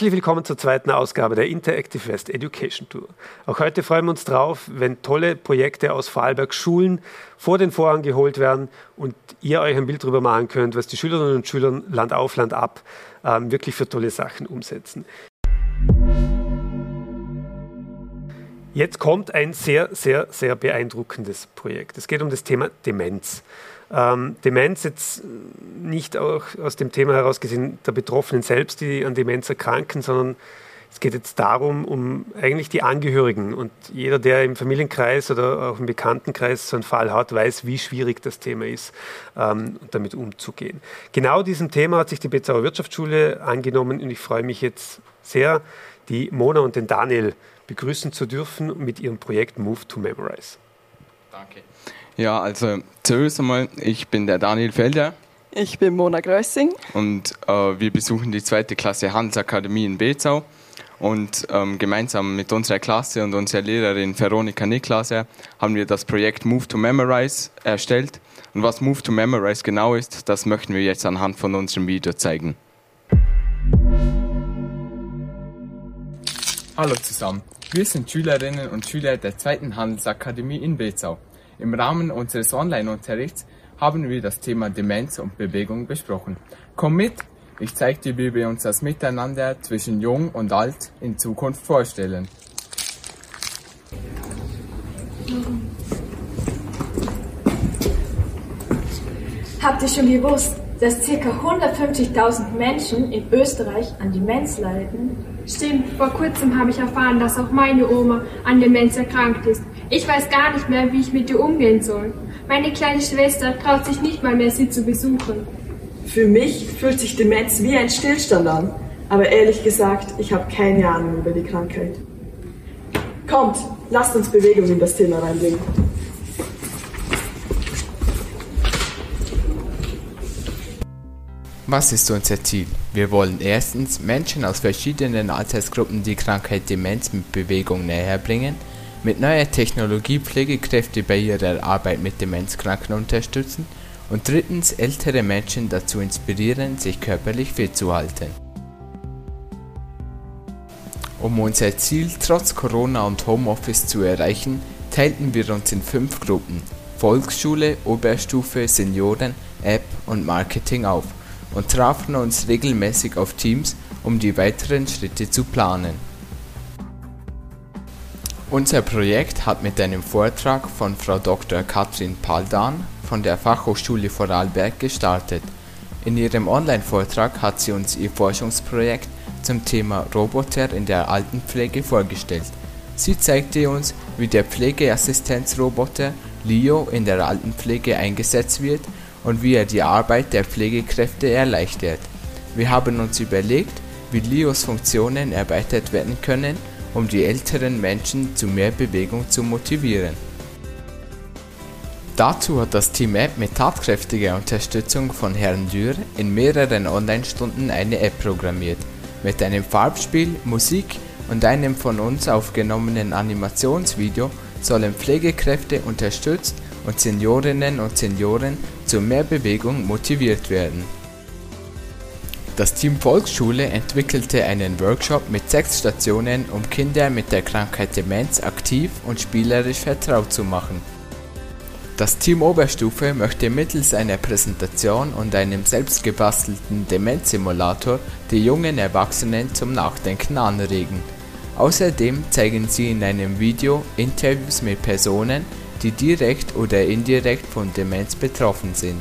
Herzlich willkommen zur zweiten Ausgabe der Interactive West Education Tour. Auch heute freuen wir uns drauf, wenn tolle Projekte aus Vorarlberg Schulen vor den Vorhang geholt werden und ihr euch ein Bild darüber machen könnt, was die Schülerinnen und Schüler Land auf, Land ab ähm, wirklich für tolle Sachen umsetzen. Jetzt kommt ein sehr, sehr, sehr beeindruckendes Projekt. Es geht um das Thema Demenz. Ähm, Demenz jetzt nicht auch aus dem Thema heraus gesehen der Betroffenen selbst, die an Demenz erkranken, sondern es geht jetzt darum, um eigentlich die Angehörigen. Und jeder, der im Familienkreis oder auch im Bekanntenkreis so einen Fall hat, weiß, wie schwierig das Thema ist, ähm, damit umzugehen. Genau diesem Thema hat sich die Bezauer Wirtschaftsschule angenommen und ich freue mich jetzt sehr, die Mona und den Daniel begrüßen zu dürfen mit ihrem Projekt Move to Memorize. Danke. Ja, also zuerst einmal, ich bin der Daniel Felder. Ich bin Mona Grössing. Und äh, wir besuchen die zweite Klasse Handelsakademie in Bezau. Und ähm, gemeinsam mit unserer Klasse und unserer Lehrerin Veronika Niklaser haben wir das Projekt Move to Memorize erstellt. Und was Move to Memorize genau ist, das möchten wir jetzt anhand von unserem Video zeigen. Hallo zusammen, wir sind Schülerinnen und Schüler der zweiten Handelsakademie in Bezau. Im Rahmen unseres Online-Unterrichts haben wir das Thema Demenz und Bewegung besprochen. Komm mit, ich zeige dir, wie wir uns das Miteinander zwischen Jung und Alt in Zukunft vorstellen. Habt ihr schon gewusst, dass ca. 150.000 Menschen in Österreich an Demenz leiden? Stimmt, vor kurzem habe ich erfahren, dass auch meine Oma an Demenz erkrankt ist. Ich weiß gar nicht mehr, wie ich mit ihr umgehen soll. Meine kleine Schwester traut sich nicht mal mehr, sie zu besuchen. Für mich fühlt sich Demenz wie ein Stillstand an. Aber ehrlich gesagt, ich habe keine Ahnung über die Krankheit. Kommt, lasst uns Bewegung in das Thema reinbringen. Was ist unser Ziel? Wir wollen erstens Menschen aus verschiedenen Altersgruppen die Krankheit Demenz mit Bewegung näher bringen mit neuer Technologie Pflegekräfte bei ihrer Arbeit mit Demenzkranken unterstützen und drittens ältere Menschen dazu inspirieren, sich körperlich fit zu halten. Um unser Ziel trotz Corona und Homeoffice zu erreichen, teilten wir uns in fünf Gruppen Volksschule, Oberstufe, Senioren, App und Marketing auf und trafen uns regelmäßig auf Teams, um die weiteren Schritte zu planen. Unser Projekt hat mit einem Vortrag von Frau Dr. Katrin Paldan von der Fachhochschule Vorarlberg gestartet. In ihrem Online-Vortrag hat sie uns ihr Forschungsprojekt zum Thema Roboter in der Altenpflege vorgestellt. Sie zeigte uns, wie der Pflegeassistenzroboter Leo in der Altenpflege eingesetzt wird und wie er die Arbeit der Pflegekräfte erleichtert. Wir haben uns überlegt, wie Leos Funktionen erweitert werden können um die älteren Menschen zu mehr Bewegung zu motivieren. Dazu hat das Team App mit tatkräftiger Unterstützung von Herrn Dürr in mehreren Online-Stunden eine App programmiert. Mit einem Farbspiel, Musik und einem von uns aufgenommenen Animationsvideo sollen Pflegekräfte unterstützt und Seniorinnen und Senioren zu mehr Bewegung motiviert werden. Das Team Volksschule entwickelte einen Workshop mit sechs Stationen, um Kinder mit der Krankheit Demenz aktiv und spielerisch vertraut zu machen. Das Team Oberstufe möchte mittels einer Präsentation und einem selbstgebastelten Demenzsimulator die jungen Erwachsenen zum Nachdenken anregen. Außerdem zeigen sie in einem Video Interviews mit Personen, die direkt oder indirekt von Demenz betroffen sind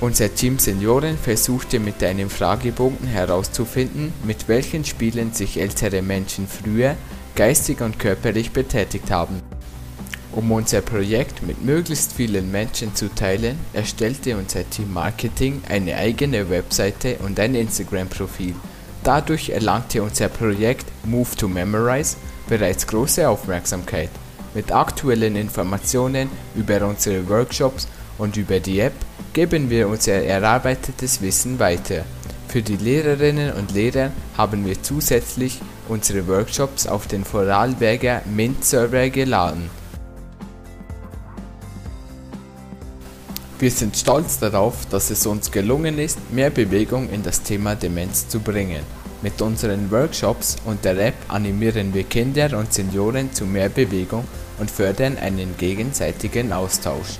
unser Team Senioren versuchte mit einem Fragebogen herauszufinden, mit welchen Spielen sich ältere Menschen früher geistig und körperlich betätigt haben. Um unser Projekt mit möglichst vielen Menschen zu teilen, erstellte unser Team Marketing eine eigene Webseite und ein Instagram-Profil. Dadurch erlangte unser Projekt Move to Memorize bereits große Aufmerksamkeit. Mit aktuellen Informationen über unsere Workshops und über die App geben wir unser erarbeitetes Wissen weiter. Für die Lehrerinnen und Lehrer haben wir zusätzlich unsere Workshops auf den Vorarlberger Mint-Server geladen. Wir sind stolz darauf, dass es uns gelungen ist, mehr Bewegung in das Thema Demenz zu bringen. Mit unseren Workshops und der App animieren wir Kinder und Senioren zu mehr Bewegung und fördern einen gegenseitigen Austausch.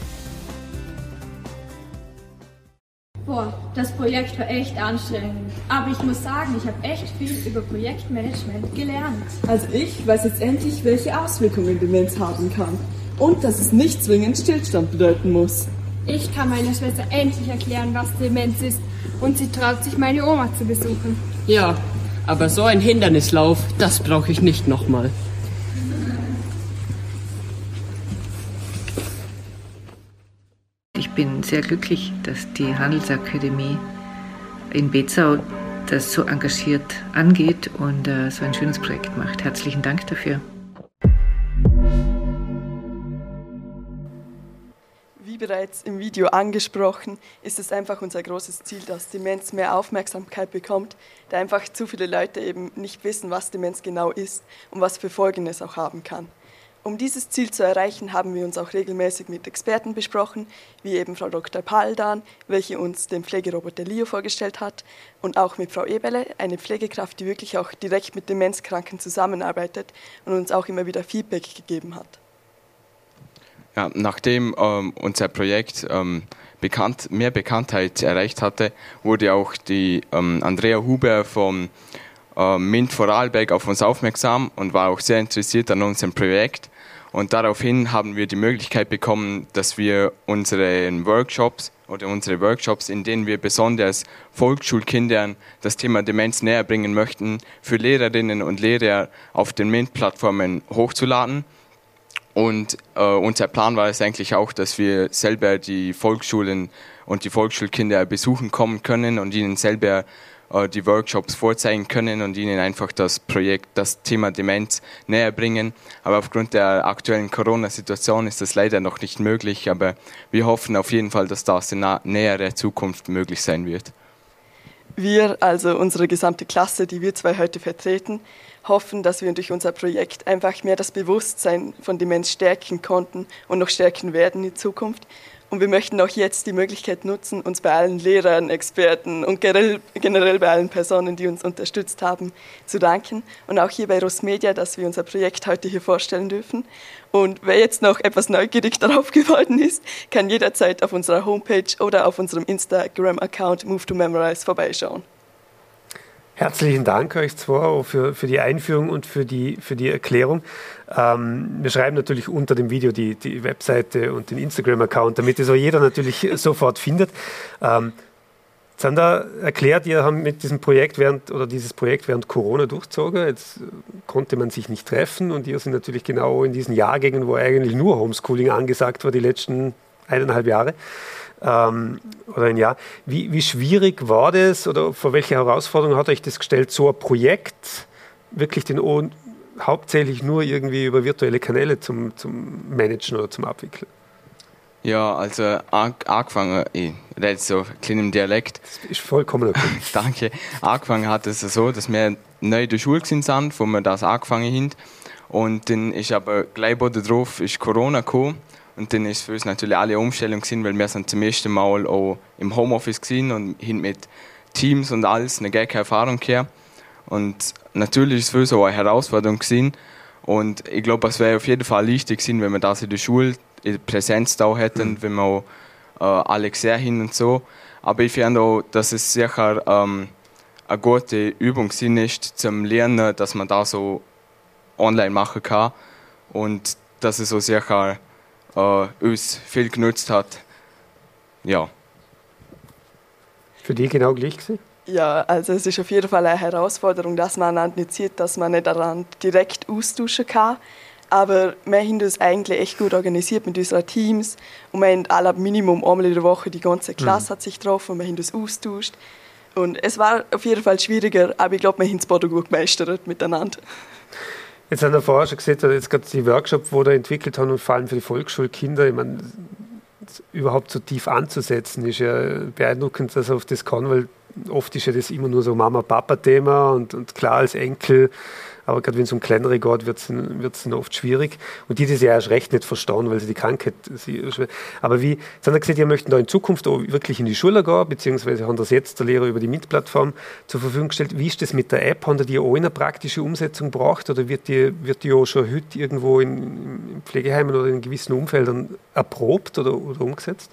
Boah, das Projekt war echt anstrengend. Aber ich muss sagen, ich habe echt viel über Projektmanagement gelernt. Also ich weiß jetzt endlich, welche Auswirkungen Demenz haben kann. Und dass es nicht zwingend Stillstand bedeuten muss. Ich kann meiner Schwester endlich erklären, was Demenz ist. Und sie traut sich, meine Oma zu besuchen. Ja, aber so ein Hindernislauf, das brauche ich nicht nochmal. Bin sehr glücklich, dass die Handelsakademie in Bezau das so engagiert angeht und äh, so ein schönes Projekt macht. Herzlichen Dank dafür. Wie bereits im Video angesprochen, ist es einfach unser großes Ziel, dass Demenz mehr Aufmerksamkeit bekommt, da einfach zu viele Leute eben nicht wissen, was Demenz genau ist und was für Folgen es auch haben kann. Um dieses Ziel zu erreichen, haben wir uns auch regelmäßig mit Experten besprochen, wie eben Frau Dr. Paldan, welche uns den Pflegeroboter Leo vorgestellt hat, und auch mit Frau Eberle, eine Pflegekraft, die wirklich auch direkt mit Demenzkranken zusammenarbeitet und uns auch immer wieder Feedback gegeben hat. Ja, nachdem ähm, unser Projekt ähm, bekannt, mehr Bekanntheit erreicht hatte, wurde auch die ähm, Andrea Huber vom ähm, MINT Vorarlberg auf uns aufmerksam und war auch sehr interessiert an unserem Projekt. Und daraufhin haben wir die Möglichkeit bekommen, dass wir unsere Workshops oder unsere Workshops, in denen wir besonders Volksschulkindern das Thema Demenz näher bringen möchten, für Lehrerinnen und Lehrer auf den MINT-Plattformen hochzuladen. Und äh, unser Plan war es eigentlich auch, dass wir selber die Volksschulen und die Volksschulkinder besuchen kommen können und ihnen selber äh, die Workshops vorzeigen können und ihnen einfach das Projekt, das Thema Demenz näher bringen. Aber aufgrund der aktuellen Corona-Situation ist das leider noch nicht möglich. Aber wir hoffen auf jeden Fall, dass das in näherer Zukunft möglich sein wird. Wir, also unsere gesamte Klasse, die wir zwei heute vertreten, hoffen, dass wir durch unser Projekt einfach mehr das Bewusstsein von Demenz stärken konnten und noch stärken werden in Zukunft und wir möchten auch jetzt die Möglichkeit nutzen, uns bei allen Lehrern, Experten und generell bei allen Personen, die uns unterstützt haben, zu danken. Und auch hier bei Rosmedia, dass wir unser Projekt heute hier vorstellen dürfen. Und wer jetzt noch etwas neugierig darauf geworden ist, kann jederzeit auf unserer Homepage oder auf unserem Instagram-Account Move to Memorize vorbeischauen. Herzlichen Dank euch zwei für, für die Einführung und für die, für die Erklärung. Ähm, wir schreiben natürlich unter dem Video die, die Webseite und den Instagram-Account, damit es auch jeder natürlich sofort findet. Ähm, Zander erklärt, ihr habt mit diesem Projekt während oder dieses Projekt während Corona durchzogen. Jetzt konnte man sich nicht treffen und ihr sind natürlich genau in diesen Jahrgängen, wo eigentlich nur Homeschooling angesagt war, die letzten eineinhalb Jahre ähm, oder ein Jahr. Wie, wie schwierig war das oder vor welche Herausforderungen hat euch das gestellt, so ein Projekt wirklich den o hauptsächlich nur irgendwie über virtuelle Kanäle zum, zum Managen oder zum Abwickeln? Ja, also angefangen, ich rede so ein kleinem Dialekt. Das ist vollkommen okay. Danke. Angefangen hat es so, dass wir neu in der Schule sind, wo wir das angefangen haben. Und dann ist aber gleich darauf ist Corona gekommen. Und dann ist für uns natürlich alle Umstellung gewesen, weil wir sind zum ersten Mal auch im Homeoffice gewesen und hin mit Teams und alles eine gleiche Erfahrung gehabt. Und natürlich ist es für uns auch eine Herausforderung gewesen. Und ich glaube, es wäre auf jeden Fall wichtig gewesen, wenn wir das in der Schule in Präsenz da hätten, mhm. wenn wir auch äh, alle gesehen hin und so. Aber ich finde auch, dass es sicher ähm, eine gute Übung ist zum Lernen, dass man da so online machen kann. Und dass es so sicher uns viel genutzt hat. Ja. Für die genau gleich gewesen? Ja, also es ist auf jeden Fall eine Herausforderung, dass man nicht sieht, dass man nicht daran direkt austauschen kann. Aber wir haben das eigentlich echt gut organisiert mit unseren Teams. Und wir haben alle Minimum einmal in der Woche, die ganze Klasse mhm. hat sich getroffen und wir haben das austauscht. Und es war auf jeden Fall schwieriger, aber ich glaube, wir haben es beide gut gemeistert miteinander. Jetzt haben wir vorher schon gesehen, jetzt gerade die Workshop, wo wir entwickelt haben und vor allem für die Volksschulkinder, ich meine, überhaupt so tief anzusetzen, ist ja beeindruckend, dass er auf das kann, weil oft ist ja das immer nur so Mama-Papa-Thema und, und klar als Enkel aber gerade wenn es um kleinere geht, wird es dann oft schwierig. Und die, die sie ja erst recht nicht verstehen, weil sie die Krankheit. Sie, aber wie, Sie haben gesagt, ihr möchten da in Zukunft auch wirklich in die Schule gehen, beziehungsweise haben das jetzt der Lehrer über die MINT-Plattform zur Verfügung gestellt. Wie ist das mit der App? Haben die auch eine praktische Umsetzung braucht oder wird die, wird die auch schon heute irgendwo in, in Pflegeheimen oder in gewissen Umfeldern erprobt oder, oder umgesetzt?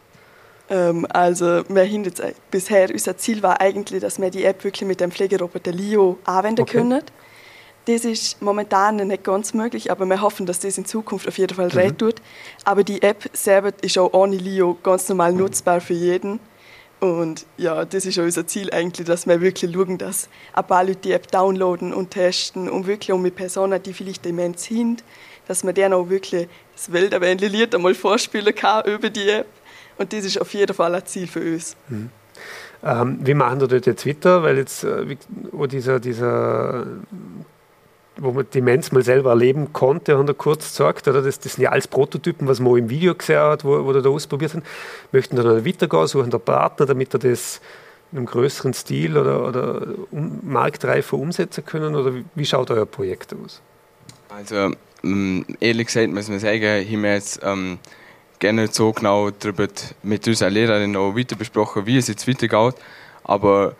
Ähm, also wir haben jetzt, bisher unser Ziel war eigentlich, dass wir die App wirklich mit dem Pflegeroboter Lio anwenden okay. können. Das ist momentan nicht ganz möglich, aber wir hoffen, dass das in Zukunft auf jeden Fall mhm. recht tut. Aber die App selber ist auch ohne Lio ganz normal nutzbar für jeden. Und ja, das ist auch unser Ziel eigentlich, dass wir wirklich schauen, dass ein paar Leute die App downloaden und testen und wirklich auch mit Personen, die vielleicht dement sind, dass man denen auch wirklich das welterwähnliche Lied einmal vorspielen kann über die App. Und das ist auf jeden Fall ein Ziel für uns. Mhm. Ähm, wie machen wir dort jetzt weiter? Weil jetzt äh, dieser, dieser wo man Demenz mal selber erleben konnte, haben wir kurz gesagt, oder? Das, das sind ja alles Prototypen, was man im Video gesehen hat, wo, wo da ausprobiert haben. Möchten dann weitergehen, suchen da Partner, damit er das in einem größeren Stil oder, oder um, marktreifer umsetzen können? Oder wie, schaut euer Projekt aus? Also, ähm, ehrlich gesagt, muss man sagen, haben wir jetzt ähm, gerne so genau darüber mit unserer Lehrerin noch weiter besprochen, wie es jetzt weitergeht. Aber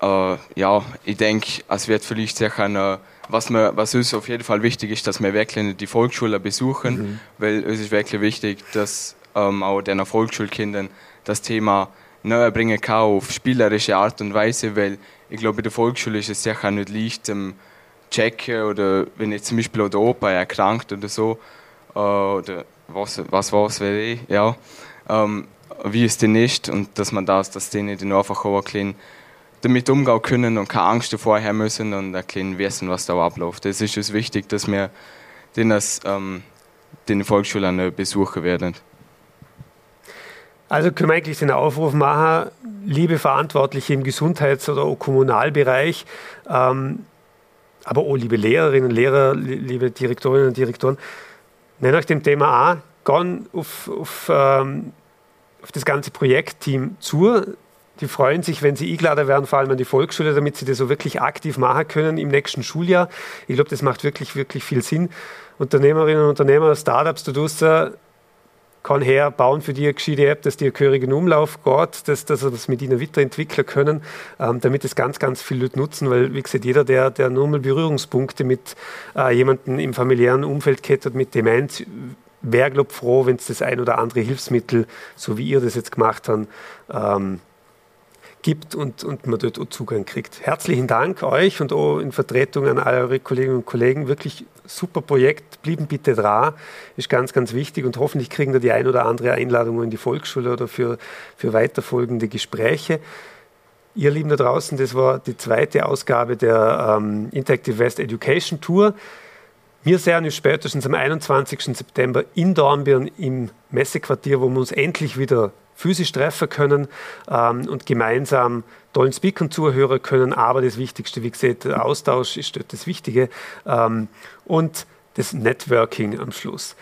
äh, ja, ich denke, es wird vielleicht sicher eine was, mir, was uns auf jeden Fall wichtig ist, dass wir wirklich die Volksschule besuchen, mhm. weil es ist wirklich wichtig, dass ähm, auch den Volksschulkindern das Thema näher bringen kann auf spielerische Art und Weise, weil ich glaube, in der Volksschule ist es sicher nicht leicht zum checken oder wenn jetzt zum Beispiel der Opa erkrankt oder so äh, oder was was was wäre ich, ja, ähm, wie es denn ist und dass man das, dass denen dann einfach auch ein bisschen damit umgehen können und keine Angst davor haben müssen und erklären wissen, was da abläuft. Es ist es wichtig, dass wir den, als, ähm, den Volksschulen besuchen werden. Also können wir eigentlich den Aufruf machen, liebe Verantwortliche im Gesundheits- oder Kommunalbereich, ähm, aber auch liebe Lehrerinnen und Lehrer, liebe Direktorinnen und Direktoren, nennt euch dem Thema an, gehen auf, auf, ähm, auf das ganze Projektteam zu, die freuen sich, wenn sie eingeladen werden, vor allem an die Volksschule, damit sie das so wirklich aktiv machen können im nächsten Schuljahr. Ich glaube, das macht wirklich, wirklich viel Sinn. Unternehmerinnen und Unternehmer, Startups, du tust ja, kann her, bauen für die eine gescheite App, dass die einen gehörigen Umlauf geht, dass, dass sie das mit ihnen weiterentwickeln können, ähm, damit es ganz, ganz viele Leute nutzen, weil, wie gesagt, jeder, der, der nur mal Berührungspunkte mit äh, jemandem im familiären Umfeld kennt, mit Demenz, wäre, glaube ich, froh, wenn es das ein oder andere Hilfsmittel, so wie ihr das jetzt gemacht habt, ähm, gibt und, und man dort auch Zugang kriegt. Herzlichen Dank euch und auch in Vertretung an alle eure Kolleginnen und Kollegen. Wirklich super Projekt. Blieben bitte dran. Ist ganz, ganz wichtig und hoffentlich kriegen da die ein oder andere Einladung in die Volksschule oder für, für weiterfolgende Gespräche. Ihr Lieben da draußen, das war die zweite Ausgabe der ähm, Interactive West Education Tour. Wir sehen uns spätestens am 21. September in Dornbirn im Messequartier, wo wir uns endlich wieder physisch treffen können ähm, und gemeinsam tollen Speakern zuhören können. Aber das Wichtigste, wie gesagt, der Austausch ist das Wichtige ähm, und das Networking am Schluss.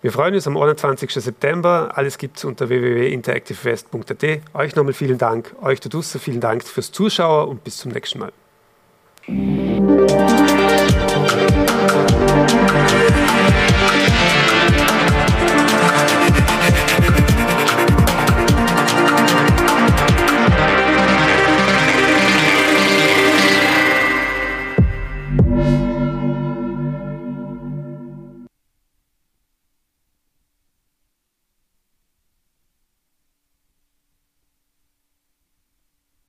Wir freuen uns am 21. September. Alles gibt es unter www.interactivewest.at. Euch nochmal vielen Dank. Euch da draußen vielen Dank fürs Zuschauen und bis zum nächsten Mal.